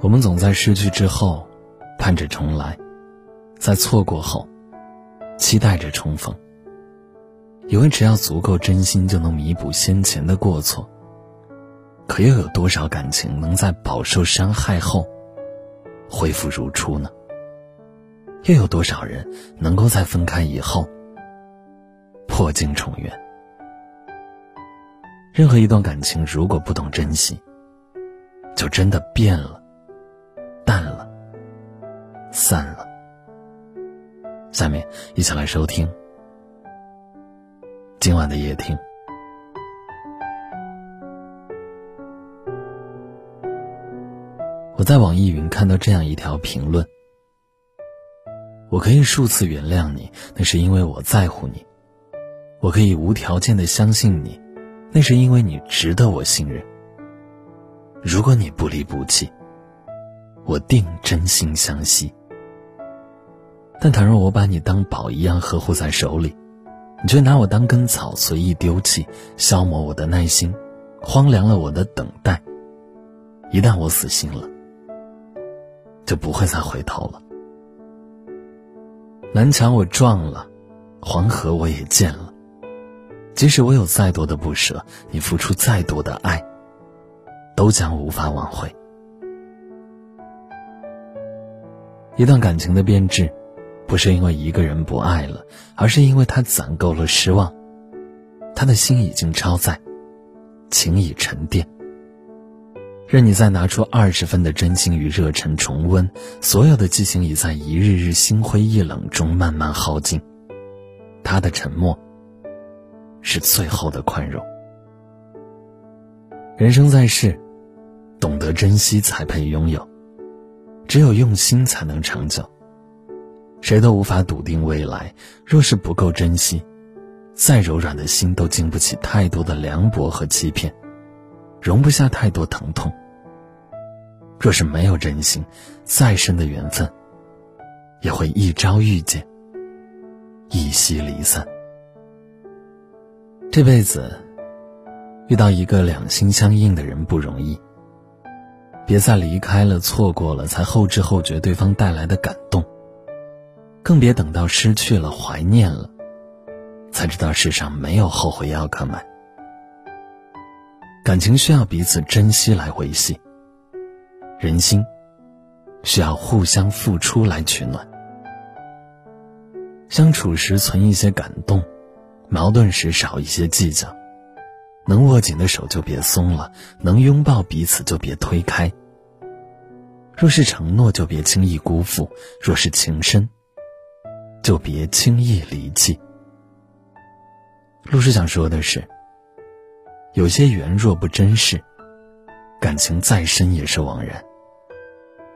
我们总在失去之后，盼着重来；在错过后，期待着重逢。以为只要足够真心，就能弥补先前的过错。可又有多少感情能在饱受伤害后恢复如初呢？又有多少人能够在分开以后破镜重圆？任何一段感情，如果不懂珍惜，就真的变了、下面一起来收听。今晚的夜听，我在网易云看到这样一条评论：我可以数次原谅你，那是因为我在乎你；我可以无条件的相信你，那是因为你值得我信任。如果你不离不弃，我定真心相惜。但倘若我把你当宝一样呵护在手里，你却拿我当根草随意丢弃，消磨我的耐心，荒凉了我的等待。一旦我死心了，就不会再回头了。南墙我撞了，黄河我也见了。即使我有再多的不舍，你付出再多的爱，都将无法挽回。一段感情的变质。不是因为一个人不爱了，而是因为他攒够了失望，他的心已经超载，情已沉淀。任你再拿出二十分的真心与热忱重温，所有的激情已在一日日心灰意冷中慢慢耗尽。他的沉默，是最后的宽容。人生在世，懂得珍惜才配拥有，只有用心才能长久。谁都无法笃定未来，若是不够珍惜，再柔软的心都经不起太多的凉薄和欺骗，容不下太多疼痛。若是没有真心，再深的缘分，也会一朝遇见，一夕离散。这辈子，遇到一个两心相印的人不容易。别再离开了、错过了，才后知后觉对方带来的感动。更别等到失去了、怀念了，才知道世上没有后悔药可买。感情需要彼此珍惜来维系，人心需要互相付出来取暖。相处时存一些感动，矛盾时少一些计较。能握紧的手就别松了，能拥抱彼此就别推开。若是承诺，就别轻易辜负；若是情深，就别轻易离弃。陆师想说的是，有些缘若不珍视，感情再深也是枉然；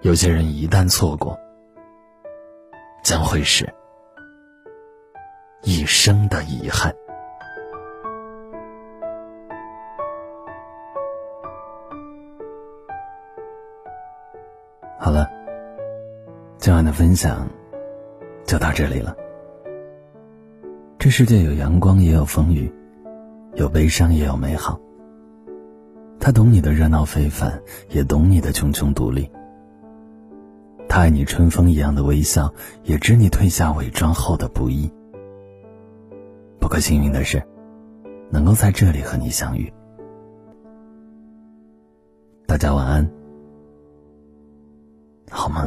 有些人一旦错过，将会是一生的遗憾。好了，今晚的分享。就到这里了。这世界有阳光，也有风雨，有悲伤，也有美好。他懂你的热闹非凡，也懂你的茕茕独立。他爱你春风一样的微笑，也知你褪下伪装后的不易。不过幸运的是，能够在这里和你相遇。大家晚安，好吗？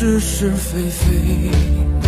是是非非。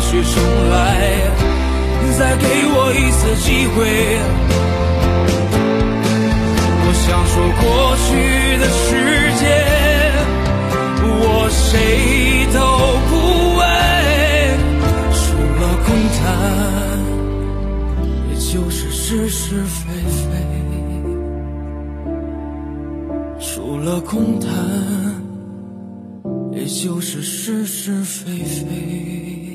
让过去重来，再给我一次机会。我想说过去的时间，我谁都不为，除了空谈，也就是是是非非。除了空谈，也就是是是非非。